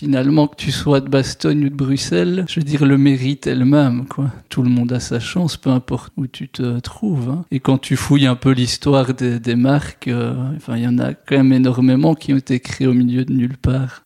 finalement, que tu sois de Bastogne ou de Bruxelles, je veux dire, le mérite est le même, quoi. Tout le monde a sa chance, peu importe où tu te trouves. hein. Et quand tu fouilles un peu l'histoire des, des marques, euh, enfin, il y en a quand même énormément qui ont été créées au milieu de nulle part.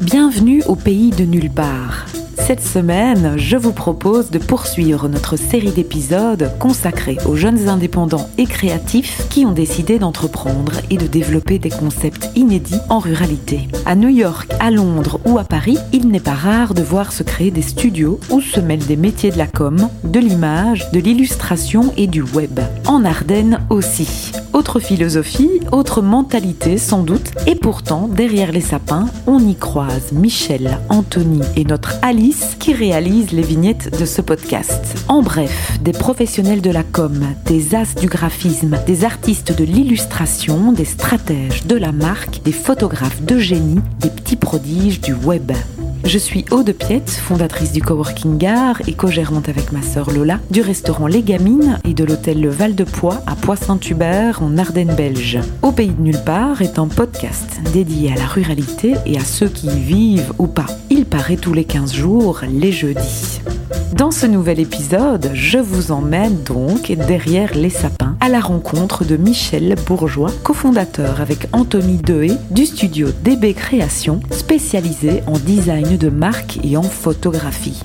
Bienvenue au pays de nulle part. Cette semaine, je vous propose de poursuivre notre série d'épisodes consacrés aux jeunes indépendants et créatifs qui ont décidé d'entreprendre et de développer des concepts inédits en ruralité. À New York, à Londres ou à Paris, il n'est pas rare de voir se créer des studios où se mêlent des métiers de la com, de l'image, de l'illustration et du web. En Ardennes aussi. Autre philosophie, autre mentalité sans doute, et pourtant, derrière les sapins, on y croise Michel, Anthony et notre Alice qui réalisent les vignettes de ce podcast. En bref, des professionnels de la com, des as du graphisme, des artistes de l'illustration, des stratèges de la marque, des photographes de génie, des petits prodiges du web. Je suis Aude Piette, fondatrice du Coworking Gare et co-gérante avec ma sœur Lola du restaurant Les Gamines et de l'hôtel Le Val de Poix à Poix-Saint-Hubert en Ardennes belge. Au pays de nulle part est un podcast dédié à la ruralité et à ceux qui y vivent ou pas. Il paraît tous les 15 jours, les jeudis. Dans ce nouvel épisode, je vous emmène donc derrière les sapins à la rencontre de Michel Bourgeois, cofondateur avec Anthony Dehé du studio DB Création, spécialisé en design de marque et en photographie.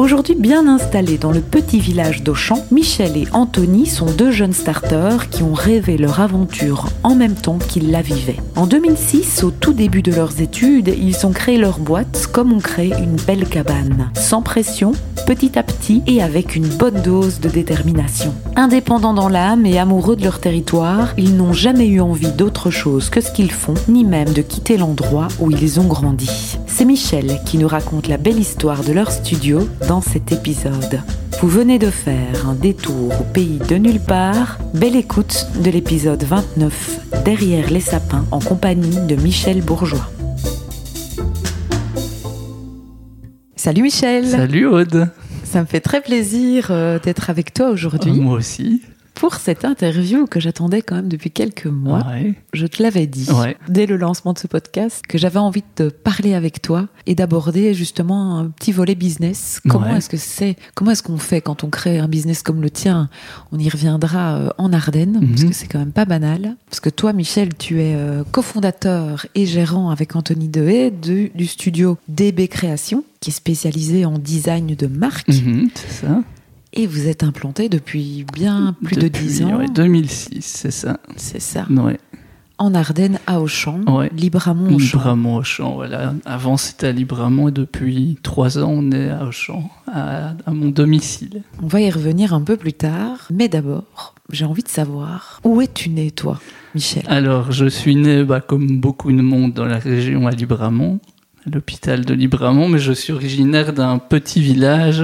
Aujourd'hui bien installés dans le petit village d'Auchan, Michel et Anthony sont deux jeunes starters qui ont rêvé leur aventure en même temps qu'ils la vivaient. En 2006, au tout début de leurs études, ils ont créé leur boîte comme on crée une belle cabane, sans pression, petit à petit et avec une bonne dose de détermination. Indépendants dans l'âme et amoureux de leur territoire, ils n'ont jamais eu envie d'autre chose que ce qu'ils font, ni même de quitter l'endroit où ils ont grandi. C'est Michel qui nous raconte la belle histoire de leur studio dans cet épisode. Vous venez de faire un détour au pays de nulle part. Belle écoute de l'épisode 29, Derrière les sapins, en compagnie de Michel Bourgeois. Salut Michel Salut Aude Ça me fait très plaisir euh, d'être avec toi aujourd'hui Moi aussi. Pour cette interview que j'attendais quand même depuis quelques mois. Ouais. Je te l'avais dit Ouais. dès le lancement de ce podcast que j'avais envie de parler avec toi et d'aborder justement un petit volet business. Comment Ouais. est-ce que c'est Comment est-ce qu'on fait quand on crée un business comme le tien? On y reviendra euh, en Ardennes parce Mhm. que c'est quand même pas banal. Parce que toi, Michel, tu es euh, cofondateur et gérant avec Anthony Dehé du, du studio DB Création qui est spécialisé en design de marque Mhm, c'est ça. Et vous êtes implanté depuis bien plus de Depuis, 10 ans. ouais, 2006, c'est ça. C'est ça. Ouais. En Ardennes, à Auchan, Ouais. Libramont Auchan. Libramont Auchan, voilà. Avant c'était à Libramont et depuis trois ans on est à Auchan, à, à mon domicile. On va y revenir un peu plus tard, mais d'abord, j'ai envie de savoir où es-tu né, toi, Michel? Alors je suis né, bah, comme beaucoup de monde dans la région, à Libramont, à l'hôpital de Libramont, mais je suis originaire d'un petit village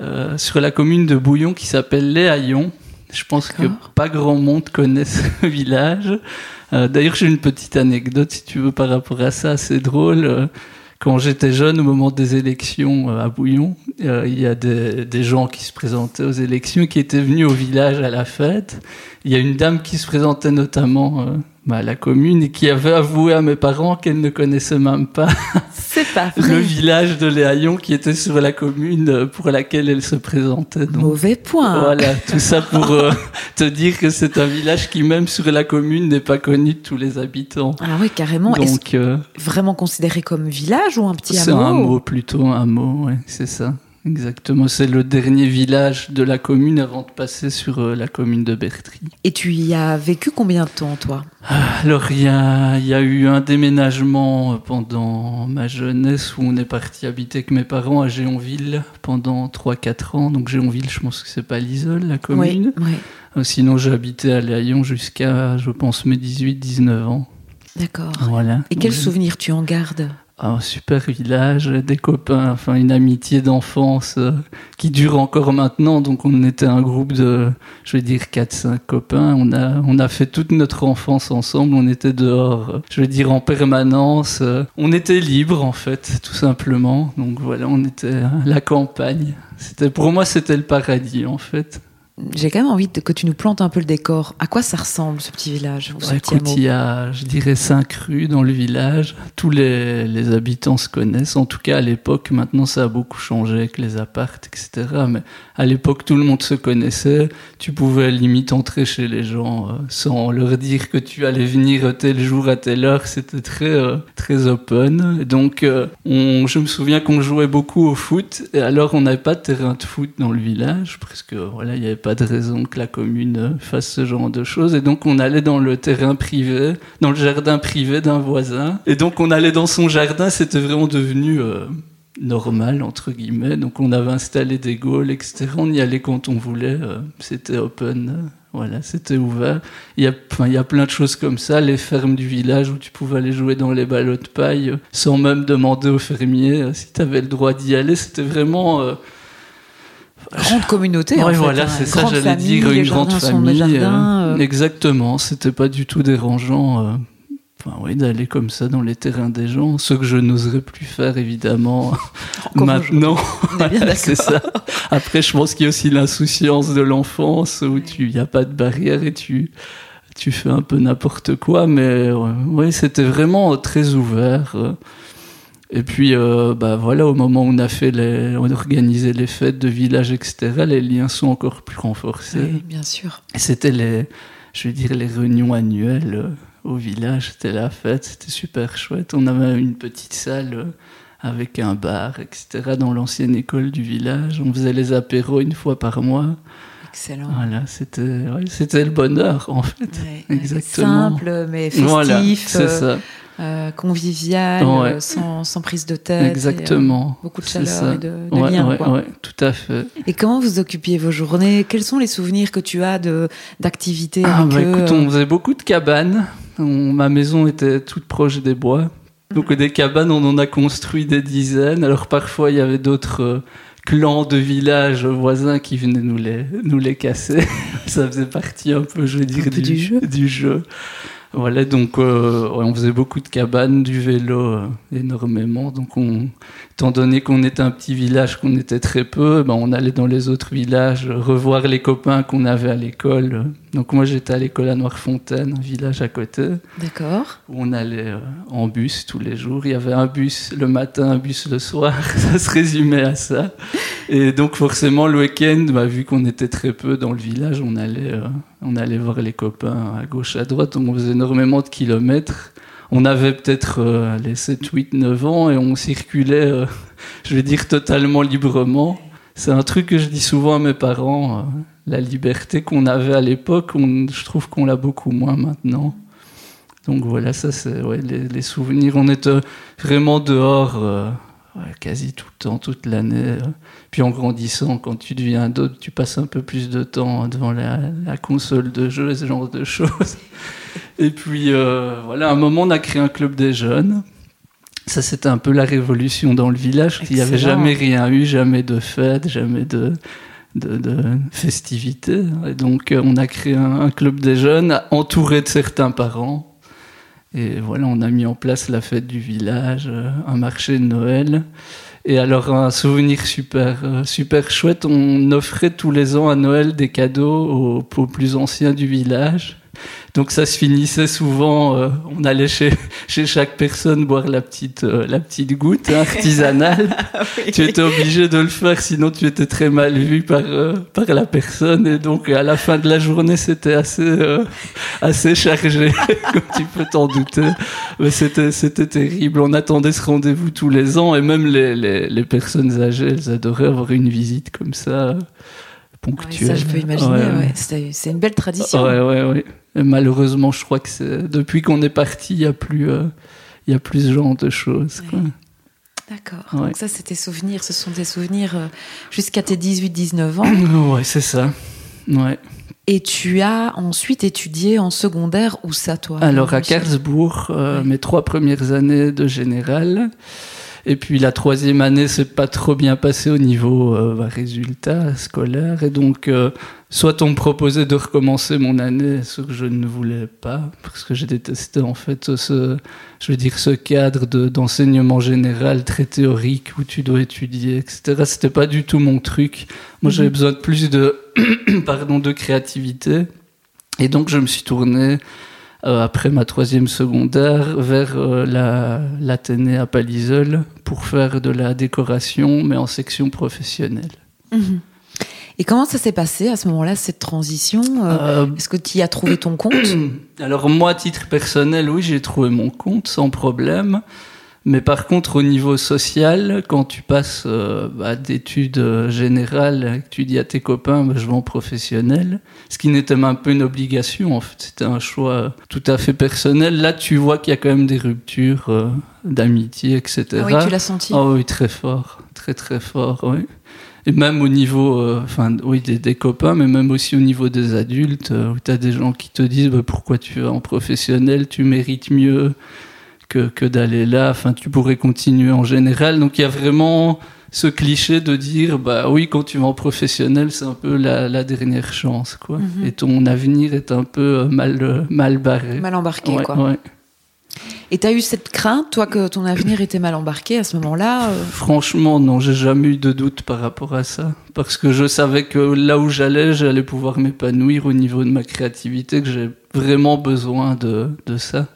euh, sur la commune de Bouillon qui s'appelle Les Haillons. Je pense que pas grand monde connaît ce village. Euh, D'ailleurs, j'ai une petite anecdote, si tu veux, par rapport à ça, c'est drôle. Euh, Quand j'étais jeune, au moment des élections à Bouillon, euh, il y a des, des gens qui se présentaient aux élections, qui étaient venus au village à la fête. Il y a une dame qui se présentait notamment bah, la commune et qui avait avoué à mes parents qu'elle ne connaissait même pas C'est pas le village de Léaillon qui était sur la commune pour laquelle elle se présentait. Donc, Mauvais point. voilà, tout ça pour euh, te dire que c'est un village qui, même sur la commune, n'est pas connu de tous les habitants. Ah oui, carrément. Est-ce Donc, euh, vraiment considéré comme village ou un petit c'est hameau un mot plutôt, un mot, ouais, c'est ça. Exactement, c'est le dernier village de la commune avant de passer sur euh, la commune de Bertry. Et tu y as vécu combien de temps, toi? Alors, il y y a eu un déménagement pendant ma jeunesse où on est parti habiter avec mes parents à Géonville pendant 3-4 ans. Donc, Géonville, je pense que c'est pas l'Isole, la commune. Oui, oui. Euh, Sinon, j'ai habité à Léaillon jusqu'à, je pense, mes 18-19 ans. D'accord. Voilà. Et quel Ouais. souvenir tu en gardes? Un super village, des copains, enfin une amitié d'enfance euh, qui dure encore maintenant. Donc on était un groupe de, je vais dire 4-5 copains. On a, on a fait toute notre enfance ensemble. On était dehors, euh, je vais dire en permanence. Euh, On était libre en fait, tout simplement. Donc voilà, on était à la campagne. C'était pour moi c'était le paradis en fait. J'ai quand même envie de, que tu nous plantes un peu le décor. À quoi ça ressemble ce petit village ou ce petit écoute, Il y a, je dirais, cinq rues dans le village. Tous les, les habitants se connaissent. En tout cas, à l'époque, maintenant ça a beaucoup changé avec les appartes, etc. Mais à l'époque, tout le monde se connaissait. Tu pouvais limite entrer chez les gens euh, sans leur dire que tu allais venir tel jour à telle heure. C'était très, euh, très open. Et donc, euh, on, je me souviens qu'on jouait beaucoup au foot. Et alors, on n'avait pas de terrain de foot dans le village parce que voilà, il y avait pas de raison que la commune fasse ce genre de choses. Et donc on allait dans le terrain privé, dans le jardin privé d'un voisin. Et donc on allait dans son jardin, c'était vraiment devenu euh, normal, entre guillemets. Donc on avait installé des goals, etc. On y allait quand on voulait, euh, c'était open. Voilà, c'était ouvert. Il y, a, enfin, il y a plein de choses comme ça, les fermes du village où tu pouvais aller jouer dans les ballots de paille euh, sans même demander au fermier si tu avais le droit d'y aller. C'était vraiment grande communauté. En voilà, fait, c'est ça, j'allais dire une grande famille. Jardins, euh, Exactement, c'était pas du tout dérangeant. Euh, enfin, oui, d'aller comme ça dans les terrains des gens, ce que je n'oserais plus faire évidemment maintenant. c'est ça. Après, je pense qu'il y a aussi l'insouciance de l'enfance où tu, y a pas de barrière et tu, tu fais un peu n'importe quoi, mais oui, c'était vraiment très ouvert. Euh. Et puis, euh, bah voilà, au moment où on a fait les, on a organisé les fêtes de village, etc., les liens sont encore plus renforcés. Oui, bien sûr. C'était les, je veux dire, les réunions annuelles euh, au village. C'était la fête, c'était super chouette. On avait une petite salle euh, avec un bar, etc., dans l'ancienne école du village. On faisait les apéros une fois par mois. Excellent. Voilà, c'était, ouais, c'était le bonheur, en fait. Ouais, Exactement. Simple, mais festif. Voilà, c'est ça. Euh, convivial, Ouais. euh, sans, sans prise de tête. et, euh, Exactement. beaucoup de chaleur et de, de Ouais, lien. ouais, quoi. tout à fait. Et comment vous occupiez vos journées? Quels sont les souvenirs que tu as d'activités Ah, bah, écoute, on faisait beaucoup de cabanes. On- ma maison était toute proche des bois. Donc des cabanes, on en a construit des dizaines. Alors parfois, il y avait d'autres euh, clans de villages voisins qui venaient nous les, nous les casser. Ça faisait partie un peu, je veux dire, du jeu. du jeu. Voilà, donc euh, on faisait beaucoup de cabanes, du vélo euh, énormément. Donc, on, étant donné qu'on était un petit village, qu'on était très peu, ben, on allait dans les autres villages euh, revoir les copains qu'on avait à l'école. Donc, moi, j'étais à l'école à Noirfontaine, un village à côté, D'accord. où on allait euh, en bus tous les jours. Il y avait un bus le matin, un bus le soir. ça se résumait à ça. Et donc, forcément, le week-end, bah, vu qu'on était très peu dans le village, on allait, euh, on allait voir les copains à gauche, à droite. On faisait énormément de kilomètres. On avait peut-être les 7, 8, 9 ans et on circulait, euh, je vais dire, totalement librement. C'est un truc que je dis souvent à mes parents. euh, la liberté qu'on avait à l'époque, je trouve qu'on l'a beaucoup moins maintenant. Donc voilà, ça c'est les, souvenirs. On était vraiment dehors quasi tout le temps, toute l'année. euh. Puis en grandissant, quand tu deviens adulte, tu passes un peu plus de temps devant la, la console de jeux et ce genre de choses. Et puis euh, voilà, à un moment, on a créé un club des jeunes. Ça, c'était un peu la révolution dans le village. Il n'y avait jamais rien eu, jamais de fête, jamais de, de, de festivités. Et donc, euh, on a créé un, un club des jeunes entouré de certains parents. Et voilà, on a mis en place la fête du village, euh, un marché de Noël. Et alors, un souvenir super, euh, super chouette, on offrait tous les ans à Noël des cadeaux aux, aux plus anciens du village. Donc ça se finissait souvent, euh, on allait chez, chez chaque personne boire la petite, euh, la petite goutte hein, artisanale. tu étais obligé de le faire, sinon tu étais très mal vu par, euh, par la personne. Et donc à la fin de la journée, c'était assez, assez chargé, comme tu peux t'en douter. Mais c'était, c'était terrible. On attendait ce rendez-vous tous les ans et même les, les, les personnes âgées, elles adoraient avoir une visite comme ça, Ouais, ça, je peux imaginer. Ouais, ouais. ouais. C'est une belle tradition. Ouais, ouais, ouais. Et malheureusement, je crois que depuis qu'on est parti, il y a plus, euh, il y a plus ce genre de choses. D'accord. Donc ça, c'est tes souvenirs. Ce sont des souvenirs euh, jusqu'à tes 18-19 ans. Ouais, c'est ça. Ouais. Et tu as ensuite étudié en secondaire où ça, toi? Alors à Karlsbourg, euh, mes trois premières années de général. Et puis la troisième année, c'est pas trop bien passé au niveau euh, bah, résultat scolaire. Et donc, euh, soit on me proposait de recommencer mon année, ce que je ne voulais pas, parce que j'ai détesté en fait ce, je veux dire, ce cadre d'enseignement général très théorique où tu dois étudier, etc. C'était pas du tout mon truc. Moi, j'avais mhm. besoin de plus de, pardon, de créativité. Et donc, je me suis tourné après ma troisième secondaire vers euh, l'Athénée à Palisol pour faire de la décoration, mais en section professionnelle. Mhm. Et comment ça s'est passé à ce moment-là, cette transition euh, Est-ce que tu y as trouvé ton compte Alors moi, à titre personnel, oui, j'ai trouvé mon compte sans problème. Mais par contre, au niveau social, quand tu passes euh, bah, d'études euh, générales, tu dis à tes copains, bah, je vais en professionnel, ce qui n'était même peu une obligation, en fait, c'était un choix tout à fait personnel. Là, tu vois qu'il y a quand même des ruptures euh, d'amitié, etc. Ah oui, tu l'as senti oh, oui, très fort, très très fort, oui. Et même au niveau, enfin, oui, des, copains, mais même aussi au niveau des adultes, où tu as des gens qui te disent bah, pourquoi tu vas en professionnel, tu mérites mieux que, que d'aller là. Enfin, tu pourrais continuer en général. Donc il y a vraiment ce cliché de dire bah oui quand tu vas en professionnel c'est un peu la, la dernière chance quoi mhm. et ton avenir est un peu euh, mal euh, mal barré mal embarqué quoi ouais. et tu as eu cette crainte toi que ton avenir était mal embarqué à ce moment-là euh? Franchement non j'ai jamais eu de doute par rapport à ça parce que je savais que là où j'allais j'allais pouvoir m'épanouir au niveau de ma créativité que j'ai vraiment besoin de, de ça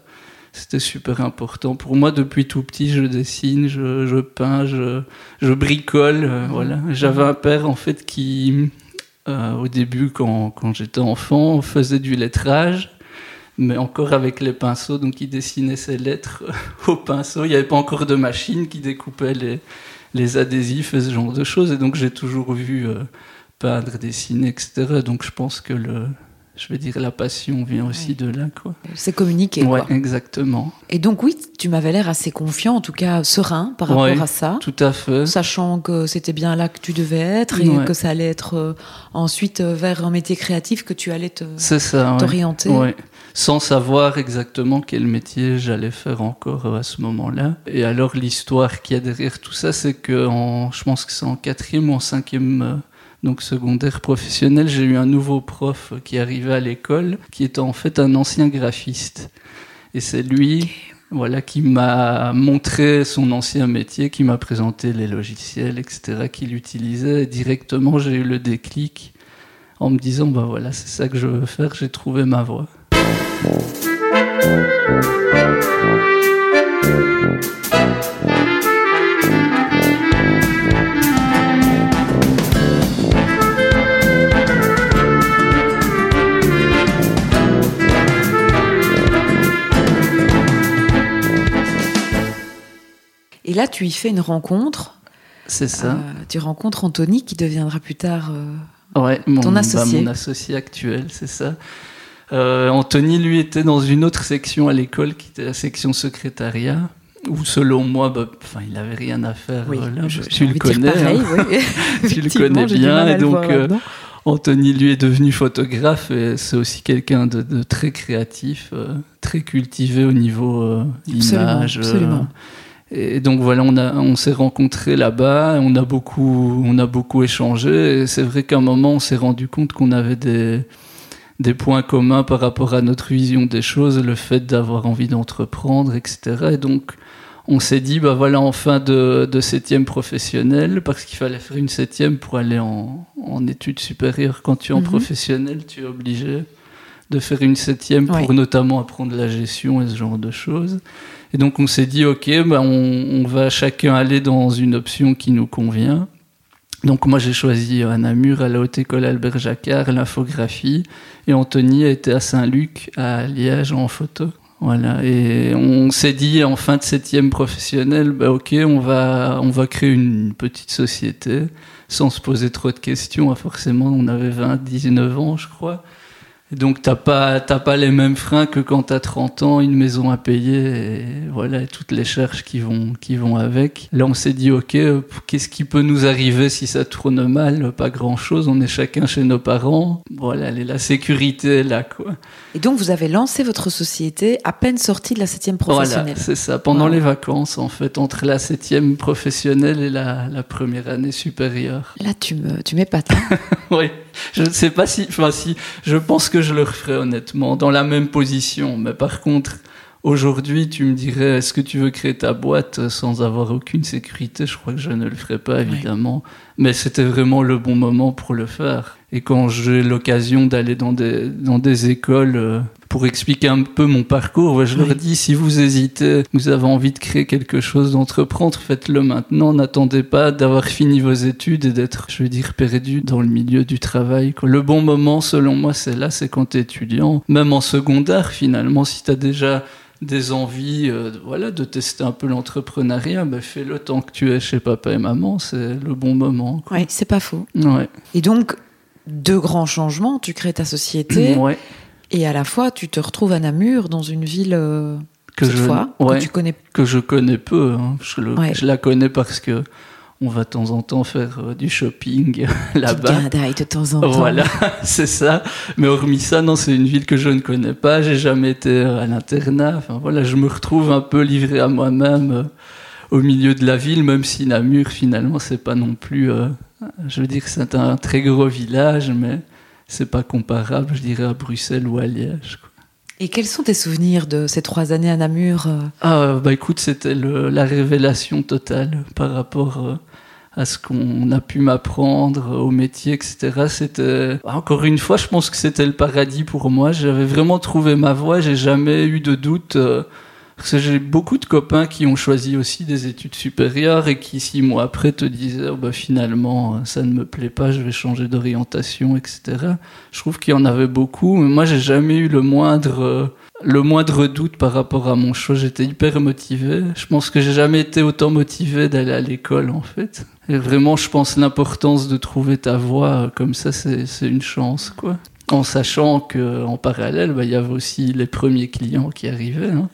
c'était super important. Pour moi, depuis tout petit, je dessine, je, je peins, je, je bricole. Euh, mhm. voilà. J'avais un père, en fait, qui, euh, au début, quand, quand j'étais enfant, faisait du lettrage, mais encore avec les pinceaux. Donc, il dessinait ses lettres au pinceau. Il n'y avait pas encore de machine qui découpait les, les adhésifs et ce genre de choses. Et donc, j'ai toujours vu euh, peindre, dessiner, etc. Donc, je pense que le, je veux dire, la passion vient aussi de là, quoi. C'est communiqué, ouais, exactement. Et donc, oui, tu m'avais l'air assez confiant, en tout cas serein par rapport à ça. tout à fait. Sachant que c'était bien là que tu devais être et que ça allait être euh, ensuite euh, vers un métier créatif que tu allais t'orienter. Ouais. Sans savoir exactement quel métier j'allais faire encore euh, à ce moment-là. Et alors, l'histoire qu'il y a derrière tout ça, c'est que en, je pense que c'est en quatrième ou en cinquième donc secondaire professionnel, j'ai eu un nouveau prof qui arrivait à l'école, qui était en fait un ancien graphiste. Et c'est lui, voilà, qui m'a montré son ancien métier, qui m'a présenté les logiciels, etc., qu'il utilisait. Et directement, j'ai eu le déclic en me disant, bah voilà, c'est ça que je veux faire, j'ai trouvé ma voie. Là, tu y fais une rencontre. C'est ça. Euh, tu rencontres Anthony qui deviendra plus tard euh, ouais, mon, ton bah, associé. mon associé actuel, c'est ça. Euh, Anthony, lui, était dans une autre section à l'école qui était la section secrétariat où selon moi, bah, il n'avait rien à faire là. tu le connais, pareil, hein. tu le connais bien, et donc Anthony lui est devenu photographe et c'est aussi quelqu'un de, très créatif, très cultivé au niveau image. Absolument. Et donc voilà, on, a, on s'est rencontrés là-bas, on a beaucoup, on a beaucoup échangé. Et c'est vrai qu'à un moment, on s'est rendu compte qu'on avait des, des points communs par rapport à notre vision des choses, le fait d'avoir envie d'entreprendre, etc. Et donc, on s'est dit, bah voilà, en fin de, de septième professionnel, parce qu'il fallait faire une septième pour aller en, en études supérieures. Quand tu es en mhm. professionnel, tu es obligé de faire une septième pour notamment apprendre la gestion et ce genre de choses. Et donc on s'est dit, ok, bah on, va chacun aller dans une option qui nous convient. Donc moi j'ai choisi à Namur, à la Haute École Albert Jacquard, l'infographie, et Anthony a été à Saint-Luc, à Liège en photo. Voilà, et on s'est dit en fin de septième professionnel, bah ok, on va, on va créer une petite société sans se poser trop de questions. Forcément, on avait 20, 19 ans, je crois. Donc t'as pas t'as pas les mêmes freins que quand t'as 30 ans, une maison à payer et voilà toutes les charges qui vont qui vont avec. Là on s'est dit ok qu'est-ce qui peut nous arriver si ça tourne mal? Pas grand chose. On est chacun chez nos parents. Voilà la sécurité est là quoi. Et donc vous avez lancé votre société à peine sortie de la septième professionnelle. Voilà c'est ça pendant les vacances en fait entre la septième professionnelle et la, la première année supérieure. Là tu me tu m'épates. Hein oui. Je ne sais pas si, enfin si, je pense que je le referais honnêtement, dans la même position. Mais par contre, aujourd'hui, tu me dirais, est-ce que tu veux créer ta boîte sans avoir aucune sécurité? Je crois que je ne le ferais pas, évidemment. Mais c'était vraiment le bon moment pour le faire. Et quand j'ai l'occasion d'aller dans des, dans des écoles euh, pour expliquer un peu mon parcours, je leur dis si vous hésitez, vous avez envie de créer quelque chose, d'entreprendre, faites-le maintenant. N'attendez pas d'avoir fini vos études et d'être, je veux dire, perdu dans le milieu du travail. Le bon moment, selon moi, c'est là, c'est quand tu es étudiant. Même en secondaire, finalement, si tu as déjà des envies euh, voilà, de tester un peu l'entrepreneuriat, ben fais-le tant que tu es chez papa et maman, c'est le bon moment. Oui, c'est pas faux. Ouais. Et donc, deux grands changements, tu crées ta société. Ouais. Et à la fois, tu te retrouves à Namur, dans une ville euh, que cette je, fois, ouais, que tu connais. Que je connais peu. Hein. Je, le, Ouais. je la connais parce que on va de temps en temps faire euh, du shopping là-bas. de temps en temps. Voilà, c'est ça. Mais hormis ça, non, c'est une ville que je ne connais pas. J'ai jamais été à l'internat. Enfin voilà, je me retrouve un peu livré à moi-même euh, au milieu de la ville, même si Namur finalement c'est pas non plus. euh, je veux dire, que c'est un très gros village, mais c'est pas comparable, je dirais, à Bruxelles ou à Liège. quoi. Et quels sont tes souvenirs de ces trois années à Namur euh Ah, bah écoute, c'était la révélation totale par rapport euh, à ce qu'on a pu m'apprendre au métier, etc. C'était, encore une fois, je pense que c'était le paradis pour moi. J'avais vraiment trouvé ma voie, j'ai jamais eu de doute. Parce que j'ai beaucoup de copains qui ont choisi aussi des études supérieures et qui, six mois après, te disaient oh, bah, finalement, euh, ça ne me plaît pas, je vais changer d'orientation, etc. Je trouve qu'il y en avait beaucoup, mais moi, j'ai jamais eu le moindre. euh, le moindre doute par rapport à mon choix. J'étais hyper motivé. Je pense que j'ai jamais été autant motivé d'aller à l'école, en fait. Et vraiment, je pense l'importance de trouver ta voie euh, comme ça, c'est une chance, quoi. En sachant que en parallèle, bah, il y avait aussi les premiers clients qui arrivaient. hein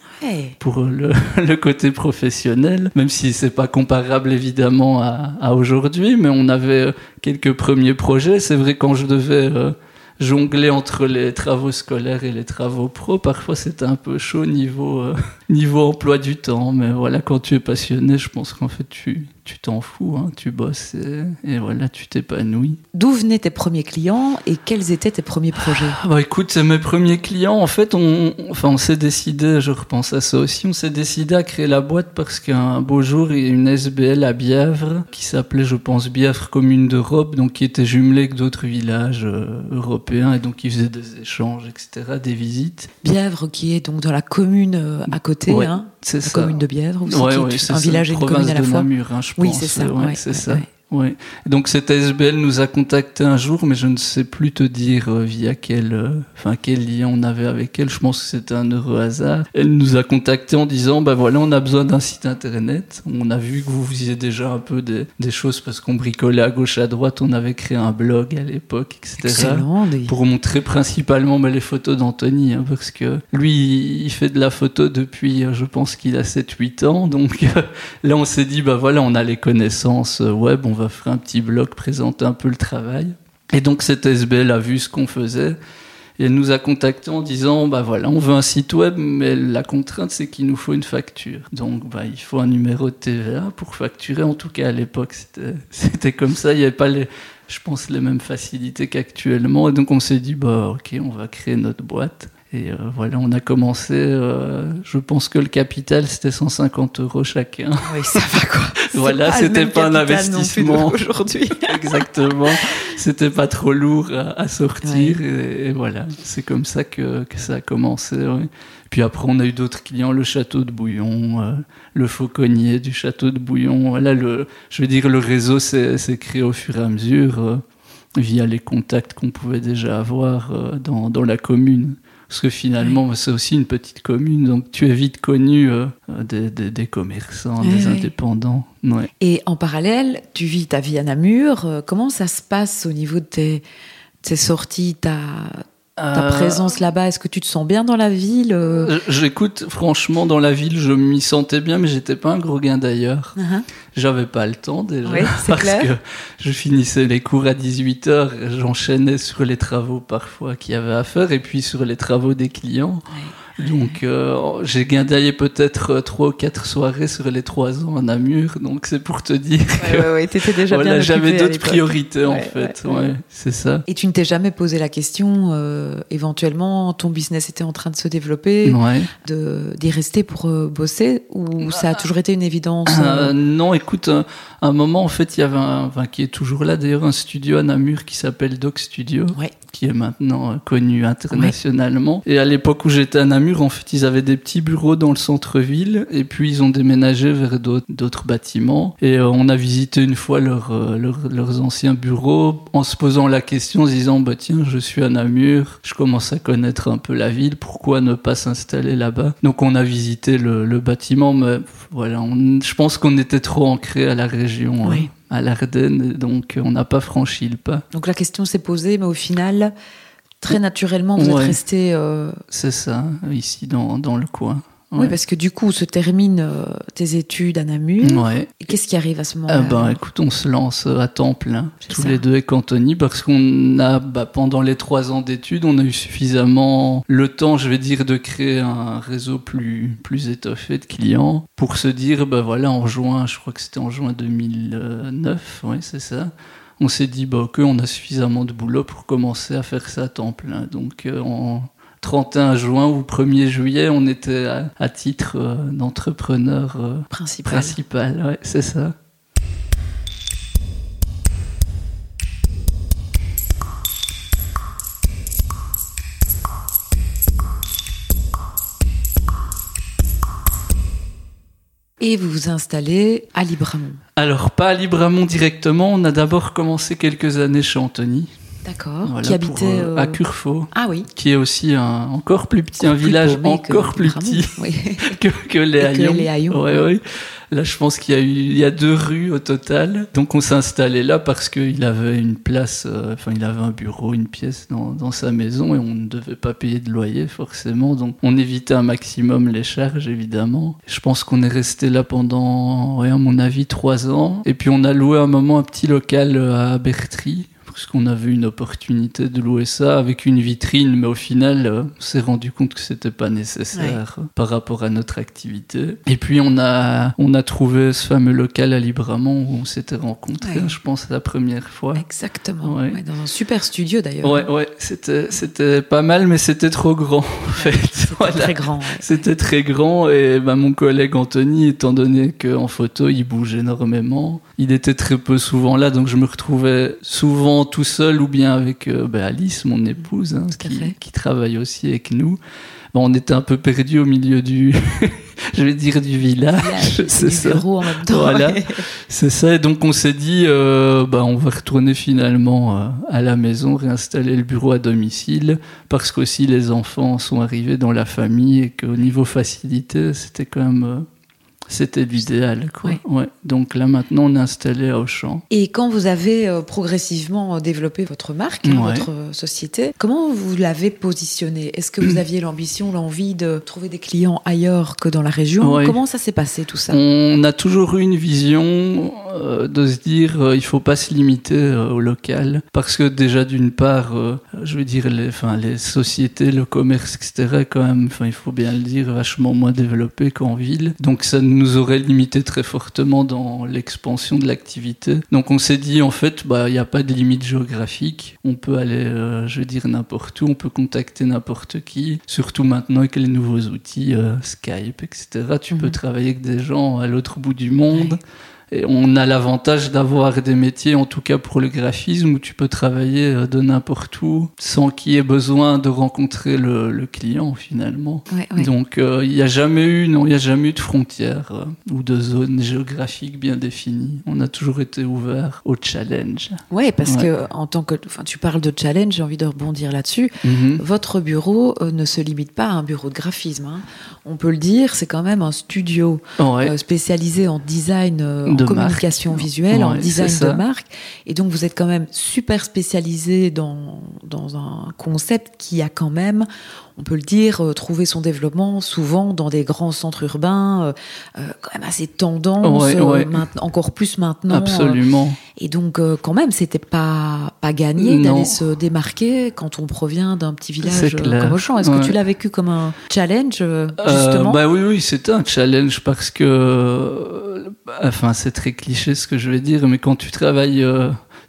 pour le, le côté professionnel, même si c'est pas comparable évidemment à, à aujourd'hui, mais on avait euh, quelques premiers projets. C'est vrai quand je devais euh, jongler entre les travaux scolaires et les travaux pro, parfois c'était un peu chaud niveau euh, niveau emploi du temps, mais voilà quand tu es passionné, je pense qu'en fait tu tu t'en fous, hein, tu bosses et, et voilà tu t'épanouis. D'où venaient tes premiers clients et quels étaient tes premiers projets? Ah Bah écoute, c'est mes premiers clients. En fait, on, enfin, on s'est décidé, je repense à ça aussi, on s'est décidé à créer la boîte parce qu'un beau jour, il y a une SBL à Bièvre qui s'appelait, je pense, Bièvre Commune d'Europe, donc qui était jumelée avec d'autres villages euh, européens et donc qui faisait des échanges, etc., des visites. Bièvre, qui est donc dans la commune euh, à côté, Ouais, hein, la ça. commune de Bièvre, aussi, Ouais, ouais, c'est un village et une commune à la fois. Namur, hein, je Oui, c'est ça. Ouais, c'est ça. Et Donc cette SBL nous a contacté un jour, mais je ne sais plus te dire euh, via quel, euh, enfin quel lien on avait avec elle. Je pense que c'était un heureux hasard. Elle nous a contacté en disant, bah voilà, on a besoin d'un site internet. On a vu que vous faisiez déjà un peu des, des choses parce qu'on bricolait à gauche à droite. On avait créé un blog à l'époque, etc Excellent. des- pour montrer principalement bah, les photos d'Anthony, hein, parce que lui, il fait de la photo depuis, euh, je pense qu'il a 7-8 ans, donc là on s'est dit, bah voilà, on a les connaissances web, on va faire un petit blog, présenter un peu le travail. Et donc cette SBL a vu ce qu'on faisait, et elle nous a contacté en disant, bah voilà, on veut un site web, mais la contrainte c'est qu'il nous faut une facture. Donc bah il faut un numéro de TVA pour facturer, en tout cas à l'époque c'était c'était comme ça, il n'y avait pas les je pense, les mêmes facilités qu'actuellement. Et donc, on s'est dit, bah, ok, on va créer notre boîte. Et euh, voilà, on a commencé. euh, je pense que le capital, c'était 150 euros chacun. Oui, ça va quoi. Voilà, c'était pas un investissement. Aujourd'hui. Exactement. C'était pas trop lourd à, à sortir. Et, et voilà, c'est comme ça que, que ça a commencé. ouais. Puis après, on a eu d'autres clients, le château de Bouillon, euh, le fauconnier du château de Bouillon. Voilà, le, je veux dire, le réseau s'est s'est créé au fur et à mesure euh, via les contacts qu'on pouvait déjà avoir euh, dans, dans la commune. Parce que finalement, c'est aussi une petite commune, donc tu es vite connu euh, des, des, des commerçants, des indépendants. Ouais. Et en parallèle, tu vis ta vie à Namur. Euh, Comment ça se passe au niveau de tes, tes sorties ta présence là-bas Est-ce que tu te sens bien dans la ville J'écoute, franchement, dans la ville, je m'y sentais bien, mais j'étais pas un gros gain d'ailleurs. Uh-huh. J'avais pas le temps déjà. parce que je finissais les cours à 18h, j'enchaînais sur les travaux parfois qu'il y avait à faire et puis sur les travaux des clients. Donc euh, j'ai gagné peut-être euh, trois ou quatre soirées sur les trois ans à Namur, donc c'est pour te dire que ouais, ouais, étais déjà voilà, j'avais d'autres priorités en fait, ouais, c'est ça. Et tu ne t'es jamais posé la question, euh, éventuellement ton business était en train de se développer, de d'y rester pour euh, bosser, ou ça a toujours été une évidence euh Non, écoute, à un moment en fait il y avait un, enfin, qui est toujours là d'ailleurs un studio à Namur qui s'appelle Doc Studio, qui est maintenant connu internationalement. Et à l'époque où j'étais à Namur en fait, ils avaient des petits bureaux dans le centre-ville et puis ils ont déménagé vers d'autres bâtiments. Et euh, on a visité une fois euh, leurs anciens bureaux en se posant la question, en se disant bah tiens, je suis à Namur, je commence à connaître un peu la ville, pourquoi ne pas s'installer là-bas? Donc on a visité le, bâtiment, mais voilà, je pense qu'on était trop ancré à la région. Euh, à l'Ardenne, donc on n'a pas franchi le pas. Donc la question s'est posée, mais au final, très naturellement, vous êtes resté. Euh, C'est ça, ici dans, dans le coin. Oui, parce que du coup, se terminent euh, tes études à Namur. Ouais. Et qu'est-ce qui arrive à ce moment-là ah ben, Écoute, on se lance à temps plein, tous les deux avec Anthony, parce qu'on a, bah, pendant les trois ans d'études, on a eu suffisamment le temps, je vais dire, de créer un réseau plus, plus étoffé de clients pour se dire, bah voilà, en juin, je crois que c'était en juin 2009, oui, c'est ça on s'est dit bah, qu'on a suffisamment de boulot pour commencer à faire ça à temps plein. Donc euh, en 31 juin ou 1er juillet, on était à, titre euh, d'entrepreneur euh, principal. principal. Ouais, c'est ça. Et vous vous installez à Libramont. Alors, pas à Libramont directement, on a d'abord commencé quelques années chez Anthony. D'accord. qui habitait euh, à Curfo. Ah oui. Qui est aussi un encore plus petit, un village encore plus petit que, que, les Haillons. Ouais, ouais. Là, je pense qu'il y a eu, il y a deux rues au total. Donc, on s'est installé là parce qu'il avait une place, euh, enfin, il avait un bureau, une pièce dans, dans, sa maison et on ne devait pas payer de loyer forcément. Donc, on évitait un maximum les charges, évidemment. Je pense qu'on est resté là pendant, ouais, à mon avis, trois ans. Et puis, on a loué un moment un petit local à Bertry parce qu'on avait une opportunité de louer ça avec une vitrine, mais au final, euh, on s'est rendu compte que c'était pas nécessaire par rapport à notre activité. Et puis on a on a trouvé ce fameux local à Libramont où on s'était rencontrés, je pense la première fois. Exactement. dans un super studio d'ailleurs. Ouais, ouais, c'était c'était pas mal, mais c'était trop grand en fait. C'était très grand. C'était très grand et bah, mon collègue Anthony, étant donné qu'en photo il bouge énormément, il était très peu souvent là, donc je me retrouvais souvent tout seul ou bien avec euh, ben, Alice, mon épouse, hein, qui, travaille aussi avec nous. Bon, on était un peu perdu au milieu du, je vais dire du village, c'est ça. En même temps, voilà, c'est ça. Et donc on s'est dit, euh, bah, on va retourner finalement euh, à la maison, réinstaller le bureau à domicile, parce qu'aussi les enfants sont arrivés dans la famille et qu'au niveau facilité, c'était quand même c'était l'idéal, quoi. Ouais. Donc là, maintenant, on est installé à Auchan. Et quand vous avez euh, progressivement développé votre marque, votre société, comment vous l'avez positionnée Est-ce que vous aviez l'ambition, l'envie de trouver des clients ailleurs que dans la région? Comment ça s'est passé tout ça? On a toujours eu une vision euh, de se dire, euh, il faut pas se limiter au local, parce que déjà d'une part, je veux dire, les, enfin, les sociétés, le commerce, etc., quand même, il faut bien le dire, vachement moins développé qu'en ville. Donc ça nous aurait limité très fortement dans l'expansion de l'activité. Donc on s'est dit en fait, bah il n'y a pas de limite géographique. On peut aller, euh, je veux dire n'importe où, on peut contacter n'importe qui. Surtout maintenant avec les nouveaux outils euh, Skype, etc. Tu peux mhm. travailler avec des gens à l'autre bout du monde on a l'avantage d'avoir des métiers, en tout cas pour le graphisme, où tu peux travailler euh, de n'importe où sans qu'il y ait besoin de rencontrer le, client finalement. Donc euh, il n'y a jamais eu, non, il n'y a jamais eu de frontières euh, ou de zones géographiques bien définies. On a toujours été ouvert au challenge. Oui, parce que en tant que, enfin, tu parles de challenge, j'ai envie de rebondir là-dessus. Mhm. Votre bureau ne se limite pas à un bureau de graphisme. Hein. On peut le dire, c'est quand même un studio spécialisé en design communication visuelle, en design de marque. Et donc, vous êtes quand même super spécialisé dans, dans un concept qui a quand même, on peut le dire, euh, trouvé son développement souvent dans des grands centres urbains, euh, euh, quand même assez tendance, encore plus maintenant. Absolument. et donc, quand même, c'était pas, pas gagné d'aller se démarquer quand on provient d'un petit village comme Auchan. Est-ce que tu l'as vécu comme un challenge, justement bah Oui, oui, c'était un challenge parce que, enfin, c'est très cliché ce que je vais dire, mais quand tu travailles,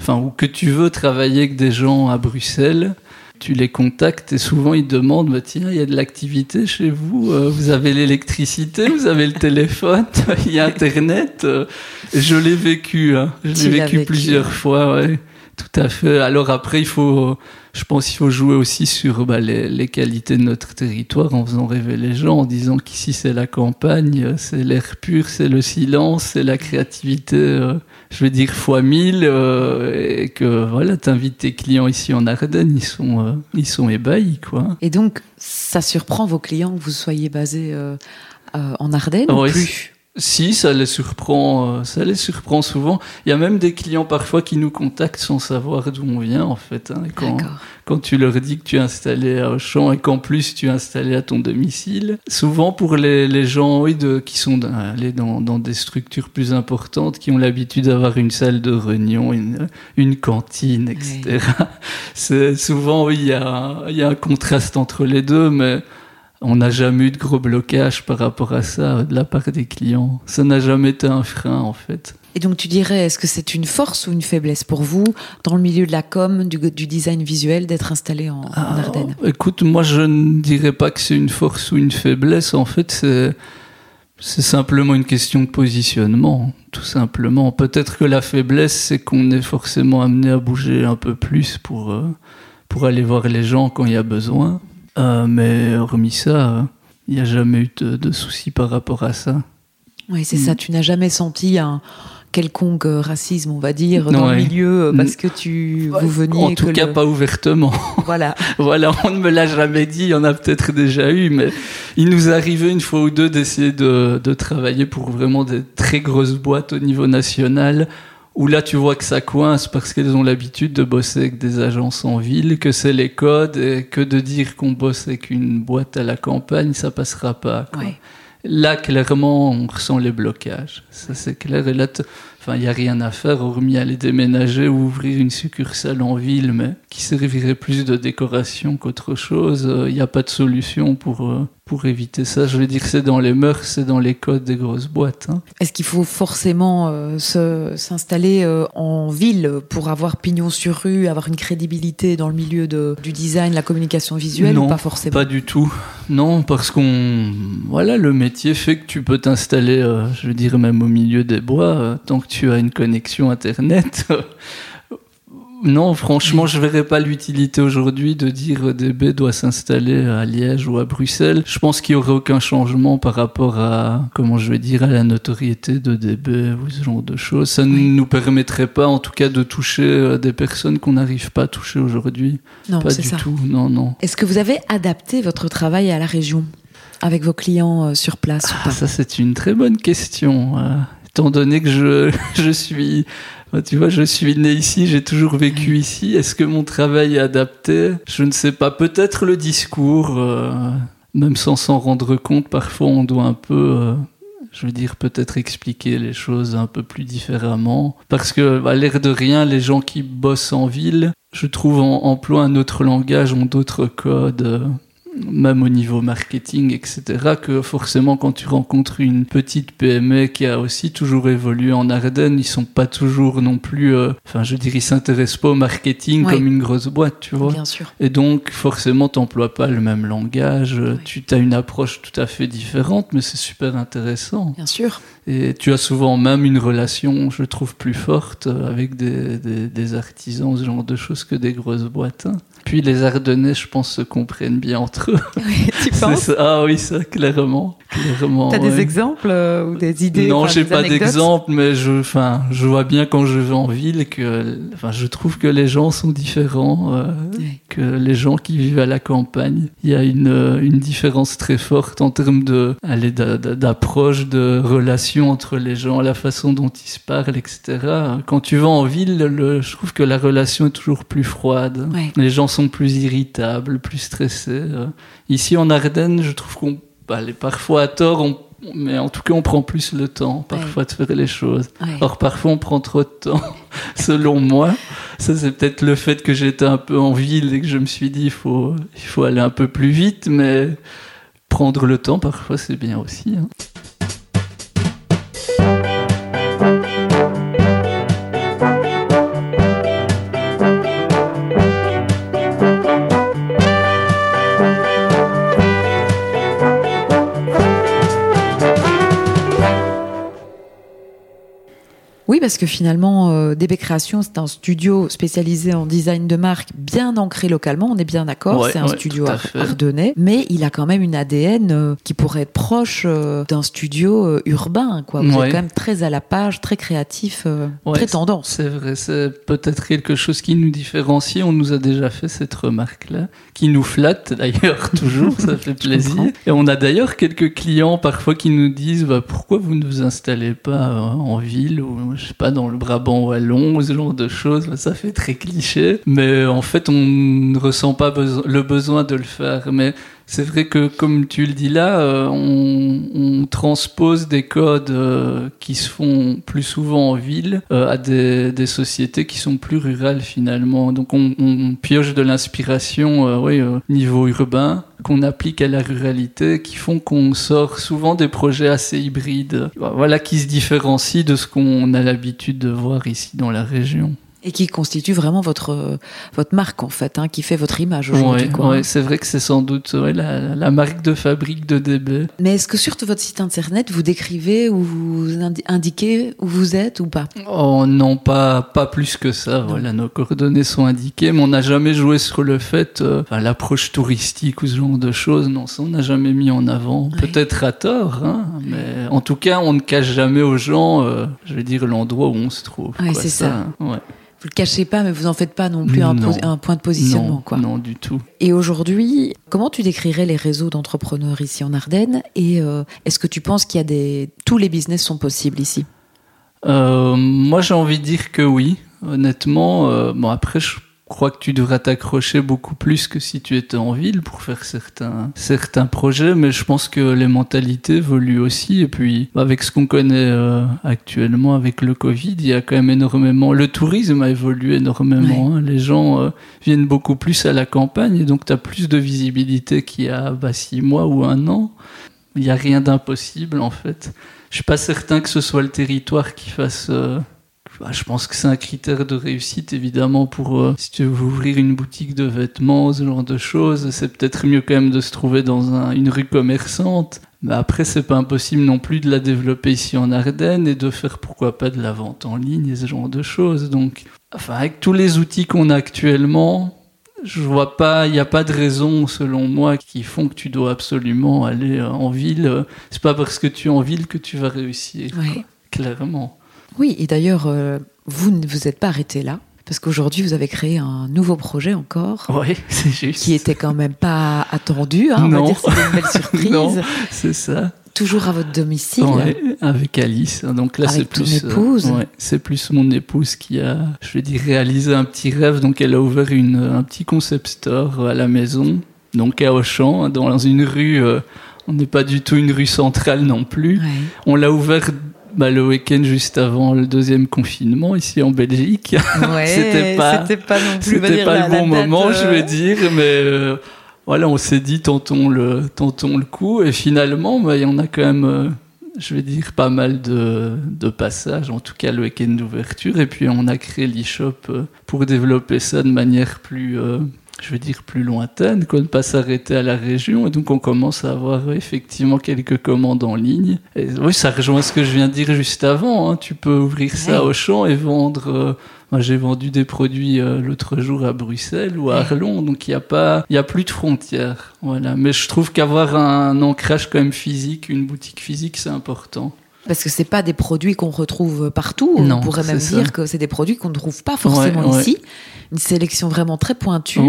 enfin, ou que tu veux travailler avec des gens à Bruxelles, tu les contactes et souvent ils demandent bah, tiens, il y a de l'activité chez vous, euh, vous avez l'électricité, vous avez le téléphone, il y a Internet. Euh, je l'ai vécu, hein. je l'ai vécu, plusieurs fois, ouais, tout à fait. Alors après, il faut, je pense qu'il faut jouer aussi sur bah, les, les, qualités de notre territoire en faisant rêver les gens, en disant qu'ici c'est la campagne, c'est l'air pur, c'est le silence, c'est la créativité. Euh, je vais dire fois mille euh, et que voilà, t'invites tes clients ici en Ardennes, ils sont euh, ils sont ébahis quoi. Et donc ça surprend vos clients que vous soyez basé euh, en Ardennes ou plus? Si, ça les surprend, ça les surprend souvent. Il y a même des clients parfois qui nous contactent sans savoir d'où on vient en fait. Hein, quand, quand tu leur dis que tu es installé à Auchan et qu'en plus tu es installé à ton domicile. Souvent pour les, les gens oui, de, qui sont allés dans, dans, des structures plus importantes, qui ont l'habitude d'avoir une salle de réunion, une, une cantine, etc. C'est souvent oui, il y a, y a un contraste entre les deux, mais on n'a jamais eu de gros blocage par rapport à ça de la part des clients. Ça n'a jamais été un frein en fait. Et donc tu dirais, est-ce que c'est une force ou une faiblesse pour vous, dans le milieu de la com, du, design visuel, d'être installé en, ah, Ardennes? Écoute, moi je ne dirais pas que c'est une force ou une faiblesse. En fait, c'est, c'est simplement une question de positionnement, tout simplement. Peut-être que la faiblesse, c'est qu'on est forcément amené à bouger un peu plus pour, euh, pour aller voir les gens quand il y a besoin. Euh, mais hormis ça, il n'y a jamais eu de, de soucis par rapport à ça. Oui, c'est ça. Mm. Tu n'as jamais senti un quelconque euh, racisme, on va dire, dans le milieu, euh, parce que tu vous veniez. En tout cas, pas ouvertement. Voilà. voilà, on ne me l'a jamais dit. Il y en a peut-être déjà eu, mais il nous arrivait une fois ou deux d'essayer de, de travailler pour vraiment des très grosses boîtes au niveau national où là tu vois que ça coince parce qu'elles ont l'habitude de bosser avec des agences en ville, que c'est les codes et que de dire qu'on bosse avec une boîte à la campagne, ça passera pas. Quoi. Là, clairement, on ressent les blocages. Ça, c'est clair. Et là, Enfin, il n'y a rien à faire hormis aller déménager ou ouvrir une succursale en ville, mais qui servirait plus de décoration qu'autre chose. Il n'y a pas de solution pour, euh, pour éviter ça. Je veux dire, c'est dans les mœurs, c'est dans les codes des grosses boîtes. Hein. Est-ce qu'il faut forcément euh, s'installer euh, en ville pour avoir pignon sur rue, avoir une crédibilité dans le milieu de, du design, la communication visuelle non, ou pas forcément? Pas du tout. Non, parce qu'on. Voilà, le métier fait que tu peux t'installer, je veux dire, même au milieu des bois, tant que tu as une connexion Internet. non, franchement, je verrais pas l'utilité aujourd'hui de dire DB doit s'installer à Liège ou à Bruxelles. Je pense qu'il y aurait aucun changement par rapport à, comment je vais dire, à la notoriété de DB ou ce genre de choses. Ça ne nous permettrait pas, en tout cas, de toucher euh, des personnes qu'on n'arrive pas à toucher aujourd'hui. Non, pas du tout. Non, non. Est-ce que vous avez adapté votre travail à la région avec vos clients euh, sur place ou pas? Ça, c'est une très bonne question. Euh étant donné que je, je suis, tu vois, je suis né ici, j'ai toujours vécu ici. Est-ce que mon travail est adapté? Je ne sais pas. Peut-être le discours, euh, même sans s'en rendre compte, parfois on doit un peu, euh, je veux dire, peut-être expliquer les choses un peu plus différemment. Parce que, à l'air de rien, les gens qui bossent en ville, je trouve, emploient un autre langage, ont d'autres codes. Même au niveau marketing, etc., que forcément quand tu rencontres une petite PME qui a aussi toujours évolué en Ardennes, ils sont pas toujours non plus, euh, enfin je dirais, ils s'intéressent pas au marketing comme une grosse boîte, tu vois. Bien sûr. Et donc forcément t'emploies pas le même langage, tu as une approche tout à fait différente, mais c'est super intéressant. Bien sûr. Et tu as souvent même une relation, je trouve, plus forte avec des, des, des artisans, ce genre de choses que des grosses boîtes. Hein. Puis les Ardennais, je pense, se comprennent bien entre eux. Oui, tu penses Ah oui, ça, clairement. clairement. T'as des exemples euh, ou des idées Non, j'ai pas d'exemple, mais je, enfin, je vois bien quand je vais en ville que, enfin, je trouve que les gens sont différents, euh, Oui. que les gens qui vivent à la campagne, il y a une, euh, une différence très forte en termes de, d'approche, de relation entre les gens, la façon dont ils se parlent, etc. Quand tu vas en ville, le, je trouve que la relation est toujours plus froide. Les gens sont plus irritables, plus stressés. euh. Ici en Ardennes, je trouve qu'on, allez, parfois à tort, on, mais en tout cas, on prend plus le temps, parfois, de faire les choses. Ouais. Or, parfois, on prend trop de temps, selon moi. Ça, c'est peut-être le fait que j'étais un peu en ville et que je me suis dit, il faut, il faut aller un peu plus vite, mais prendre le temps, parfois, c'est bien aussi. hein. Oui, parce que finalement, euh, DB Création, c'est un studio spécialisé en design de marque, bien ancré localement, on est bien d'accord, Ouais, c'est un ouais, studio ar- ardennais, mais il a quand même une ADN euh, qui pourrait être proche euh, d'un studio euh, urbain. Quoi. Vous Ouais. êtes quand même très à la page, très créatif, très tendance. C'est vrai, c'est peut-être quelque chose qui nous différencie. On nous a déjà fait cette remarque-là, qui nous flatte d'ailleurs toujours, ça fait plaisir. Et on a d'ailleurs quelques clients parfois qui nous disent bah, pourquoi vous ne vous installez pas en ville ou je sais pas dans le Brabant wallon ce genre de choses. Ça fait très cliché, mais en fait on ne ressent pas le besoin de le faire. Mais c'est vrai que, comme tu le dis là, euh, on, on transpose des codes euh, qui se font plus souvent en ville euh, à des, des sociétés qui sont plus rurales finalement. Donc on, on pioche de l'inspiration euh, oui, au niveau urbain qu'on applique à la ruralité, qui font qu'on sort souvent des projets assez hybrides, voilà, qui se différencient de ce qu'on a l'habitude de voir ici dans la région. Et qui constitue vraiment votre, votre marque, en fait, hein, qui fait votre image aujourd'hui. Ouais, c'est vrai que c'est sans doute ouais, la, la marque de fabrique de DB. Mais est-ce que sur votre site internet, vous décrivez ou vous indi- indiquez où vous êtes ou pas? Oh non, pas, pas plus que ça. Voilà, nos coordonnées sont indiquées, mais on n'a jamais joué sur le fait, euh, enfin, l'approche touristique ou ce genre de choses. Non, ça, on n'a jamais mis en avant. Peut-être à tort, hein, mais en tout cas, on ne cache jamais aux gens, euh, je vais dire, l'endroit où on se trouve. Quoi, c'est ça. ouais. Le cachez pas, mais vous en faites pas non plus un point de positionnement. non, quoi. non, du tout. Et aujourd'hui, comment tu décrirais les réseaux d'entrepreneurs ici en Ardennes Et euh, est-ce que tu penses qu'il y a des tous les business sont possibles ici? Euh, moi, j'ai envie de dire que oui. Honnêtement, euh, bon après, je crois que tu devrais t'accrocher beaucoup plus que si tu étais en ville pour faire certains certains projets, mais je pense que les mentalités évoluent aussi. Et puis, avec ce qu'on connaît euh, actuellement, avec le Covid, il y a quand même énormément. Le tourisme a évolué énormément. hein. Les gens euh, viennent beaucoup plus à la campagne, et donc tu as plus de visibilité qu'il y a bah, six mois ou un an. Il n'y a rien d'impossible en fait. Je suis pas certain que ce soit le territoire qui fasse. euh, bah, je pense que c'est un critère de réussite évidemment pour euh, si tu veux ouvrir une boutique de vêtements, ce genre de choses. C'est peut-être mieux quand même de se trouver dans un- une rue commerçante. Mais après, c'est pas impossible non plus de la développer ici en Ardennes et de faire pourquoi pas de la vente en ligne et ce genre de choses. Donc, enfin, avec tous les outils qu'on a actuellement, je vois pas, il n'y a pas de raison, selon moi, qui font que tu dois absolument aller euh, en ville. C'est pas parce que tu es en ville que tu vas réussir. Quoi. Clairement. Oui, et d'ailleurs, euh, vous ne vous êtes pas arrêté là, parce qu'aujourd'hui, vous avez créé un nouveau projet encore. Oui, c'est juste. Qui était quand même pas attendu, hein, on va Non. dire c'était une belle surprise. Non. C'est ça. Toujours à votre domicile. Ouais, avec Alice. Donc là, c'est plus. épouse. ouais, c'est plus mon épouse qui a, je vais dire, réalisé un petit rêve. Donc elle a ouvert une, un petit concept store à la maison, donc à Auchan, dans une rue. euh, on n'est pas du tout une rue centrale non plus. Ouais. On l'a ouvert bah, le week-end juste avant le deuxième confinement ici en Belgique. Ouais, C'était pas- non plus la- le bon moment, je euh, vais dire, mais euh, voilà, on s'est dit tentons le, tentons le coup, et finalement, bah, il y en a quand même, euh, je vais dire, pas mal de, de passages, en tout cas le week-end d'ouverture, et puis on a créé l'e-shop pour développer ça de manière plus, je veux dire, plus lointaine, quoi, ne pas s'arrêter à la région. Et donc, on commence à avoir effectivement quelques commandes en ligne. Et oui, ça rejoint ce que je viens de dire juste avant. Hein. Tu peux ouvrir ça au champ et vendre. Euh, moi, j'ai vendu des produits euh, l'autre jour à Bruxelles ou à Arlon, donc il n'y a pas, il a plus de frontières. Voilà. Mais je trouve qu'avoir un ancrage quand même physique, une boutique physique, c'est important. Parce que c'est pas des produits qu'on retrouve partout. On pourrait même dire que c'est des produits qu'on ne trouve pas forcément ici. Une sélection vraiment très pointue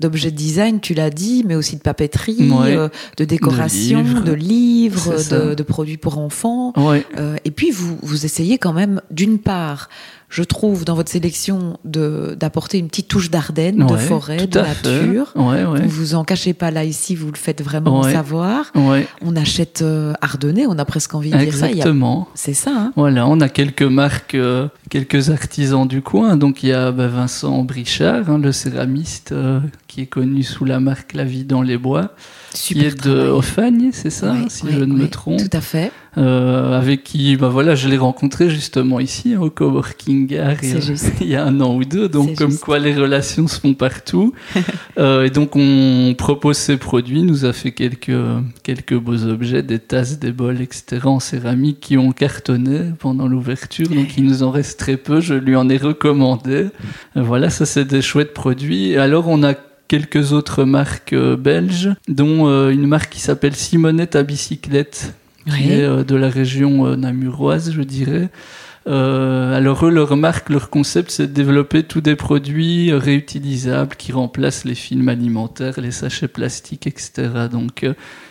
d'objets de design, tu l'as dit, mais aussi de papeterie, euh, de décoration, de livres, de, produits pour enfants. Euh, et puis vous, vous essayez quand même, d'une part, je trouve, dans votre sélection, d'apporter une petite touche d'Ardenne, de forêt, de nature. Ouais, ouais. Vous en cachez pas là ici, vous le faites vraiment savoir. On achète euh, ardennais, on a presque envie de dire ça. Exactement. C'est ça. Hein voilà, on a quelques marques, euh, quelques artisans du coin. Donc il y a bah, Vincent Brichard, hein, le céramiste, euh, qui est connu sous la marque La Vie dans les Bois. Super qui est de Offagne, c'est ça, si je ne me trompe. Tout à fait. Euh, avec qui, bah voilà, je l'ai rencontré justement ici au coworking Art il y a un an ou deux. Donc comme quoi les relations se font partout. euh, et donc on propose ces produits, nous a fait quelques quelques beaux objets, des tasses, des bols, etc. en céramique qui ont cartonné pendant l'ouverture. Donc il nous en reste très peu. Je lui en ai recommandé. Euh, voilà, ça c'est des chouettes produits. Et alors on a quelques autres marques euh, belges, dont euh, une marque qui s'appelle Simonette à bicyclette, qui est euh, de la région namuroise, je dirais. alors eux, leur marque, leur concept, c'est de développer tous des produits réutilisables qui remplacent les films alimentaires, les sachets plastiques, etc. Donc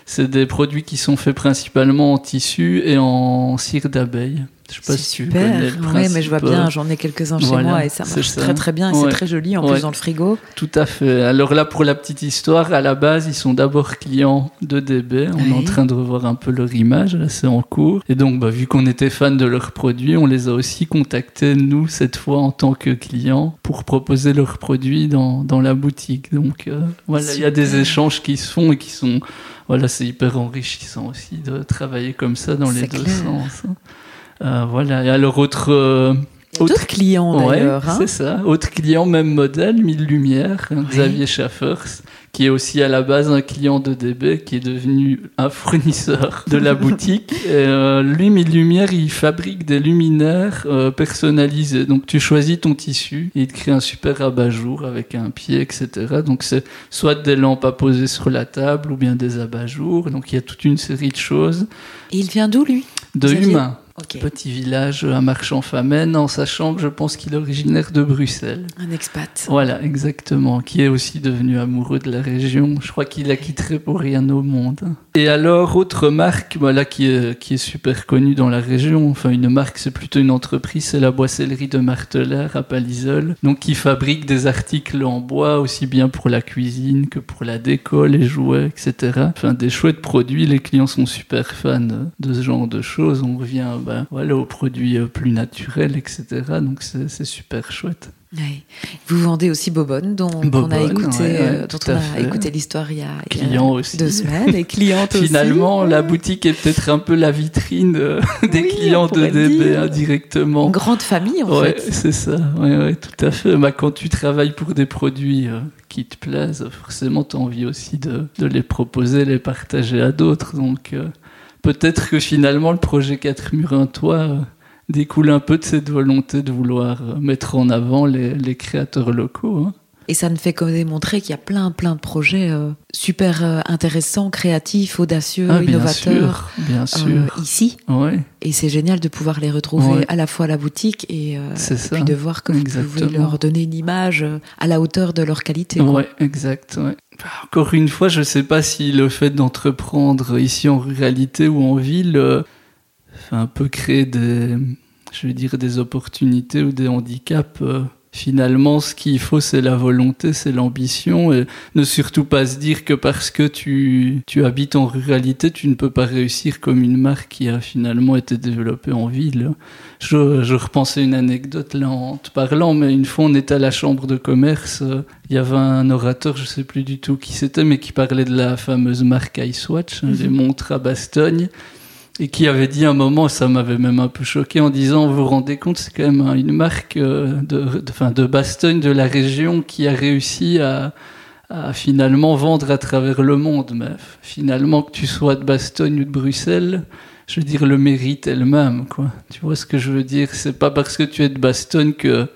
c'est des produits qui sont faits principalement en tissu et en cire d'abeille. Je sais pas si super. tu connais mais je vois bien, j'en ai quelques-uns chez moi et ça marche très très bien. C'est très joli en plus dans le frigo. Tout à fait. Alors là, pour la petite histoire, à la base, ils sont d'abord clients de DB. On est en train de revoir un peu leur image, là, c'est en cours. Et donc, bah, vu qu'on était fan de leurs produits, on les a aussi contactés, nous, cette fois, en tant que clients, pour proposer leurs produits dans, dans la boutique. Donc, euh, voilà, il y a des échanges qui se font et qui sont. Voilà, c'est hyper enrichissant aussi de travailler comme ça dans les deux sens. Hein. Euh, voilà. Et alors, autre. Euh, autre client d'ailleurs. Hein. c'est ça. Autre client, même modèle, Mille Lumières, Xavier Schaffers, qui est aussi à la base un client de DB, qui est devenu un fournisseur de la boutique. Et, euh, lui, Mille Lumières, il fabrique des luminaires personnalisés. Donc tu choisis ton tissu et il te crée un super abat-jour avec un pied, etc. Donc c'est soit des lampes à poser sur la table ou bien des abat-jours. Donc il y a toute une série de choses. Et il vient d'où lui? De Humain. Petit village à Marchand-Famenne, en sachant que je pense qu'il est originaire de Bruxelles. Un expat. Voilà, exactement. Qui est aussi devenu amoureux de la région. Je crois qu'il a quitté pour rien au monde. Et alors, autre marque, voilà, qui est, qui est super connue dans la région. Enfin, une marque, c'est plutôt une entreprise. C'est la boissellerie de Martelard à Palisol. Donc, qui fabrique des articles en bois, aussi bien pour la cuisine que pour la déco, les jouets, etc. Enfin, des chouettes produits. Les clients sont super fans de ce genre de choses. On revient bah, voilà, aux produits euh, plus naturels, etc. Donc c'est super chouette. Vous vendez aussi Bobonne, dont on a écouté, euh, dont on a écouté l'histoire il y a, aussi. deux semaines, et clientes Finalement, la boutique est peut-être un peu la vitrine euh, des clients de DB indirectement. Une grande famille, en ouais, c'est ça. Ouais, ouais, tout à fait. Bah, quand tu travailles pour des produits qui te plaisent, forcément, tu as envie aussi de, de, les proposer, les partager à d'autres. Donc, peut-être que finalement le projet 4 murs un toit découle un peu de cette volonté de vouloir mettre en avant les, créateurs locaux. Hein. Et ça ne fait que démontrer qu'il y a plein, plein de projets euh, super intéressants, créatifs, audacieux, ah, innovateurs bien sûr, ici. Ouais. Et c'est génial de pouvoir les retrouver à la fois à la boutique et, puis de voir que vous pouvez leur donner une image à la hauteur de leur qualité. Exact. Ouais. Encore une fois, je ne sais pas si le fait d'entreprendre ici en ruralité ou en ville euh, fait un peu créer des, je veux dire, des opportunités ou des handicaps. Finalement, ce qu'il faut, c'est la volonté, c'est l'ambition, et ne surtout pas se dire que parce que tu, tu habites en ruralité, tu ne peux pas réussir comme une marque qui a finalement été développée en ville. Je, je repensais une anecdote là en te parlant, mais une fois on était à la chambre de commerce, il y avait un orateur, je sais plus du tout qui c'était, mais qui parlait de la fameuse marque Icewatch, mm les montres à Bastogne et qui avait dit un moment, ça m'avait même un peu choqué, en disant, vous vous rendez compte, c'est quand même une marque euh, de, de, de Bastogne, de la région, qui a réussi à, finalement vendre à travers le monde. Mais finalement, que tu sois de Bastogne ou de Bruxelles, je veux dire, le mérite est le même, quoi. Tu vois ce que je veux dire? C'est pas parce que tu es de Bastogne que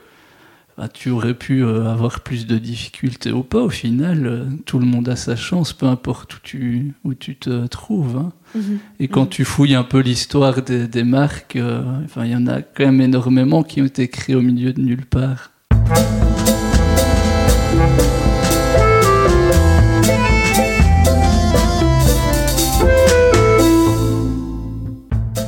bah, tu aurais pu euh, avoir plus de difficultés ou pas. Au final, euh, tout le monde a sa chance, peu importe où tu, où tu te trouves. Hein. Mhm. Et quand tu fouilles un peu l'histoire des, marques, euh, il y en a quand même énormément qui ont été créées au milieu de nulle part.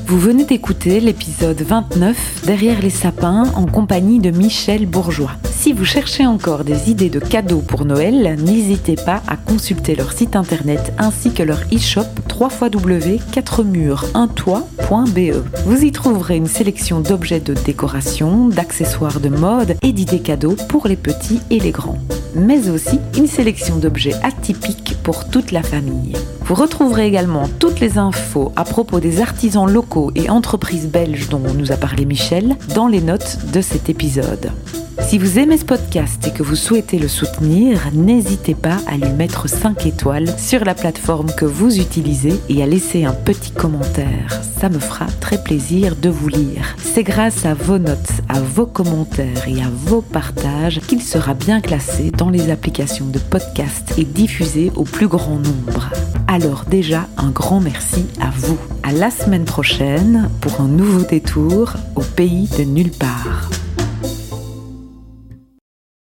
Vous venez d'écouter l'épisode 29 Derrière les sapins en compagnie de Michel Bourgeois. Si vous cherchez encore des idées de cadeaux pour Noël, n'hésitez pas à consulter leur site internet ainsi que leur e-shop www.4murs1toit.be. Vous y trouverez une sélection d'objets de décoration, d'accessoires de mode et d'idées cadeaux pour les petits et les grands. Mais aussi une sélection d'objets atypiques pour toute la famille. Vous retrouverez également toutes les infos à propos des artisans locaux et entreprises belges dont nous a parlé Michel dans les notes de cet épisode. Si vous aimez ce podcast et que vous souhaitez le soutenir, n'hésitez pas à lui mettre 5 étoiles sur la plateforme que vous utilisez et à laisser un petit commentaire. Ça me fera très plaisir de vous lire. C'est grâce à vos notes, à vos commentaires et à vos partages qu'il sera bien classé dans les applications de podcast et diffusé au plus grand nombre. Alors déjà, un grand merci à vous. À la semaine prochaine pour un nouveau détour au pays de nulle part.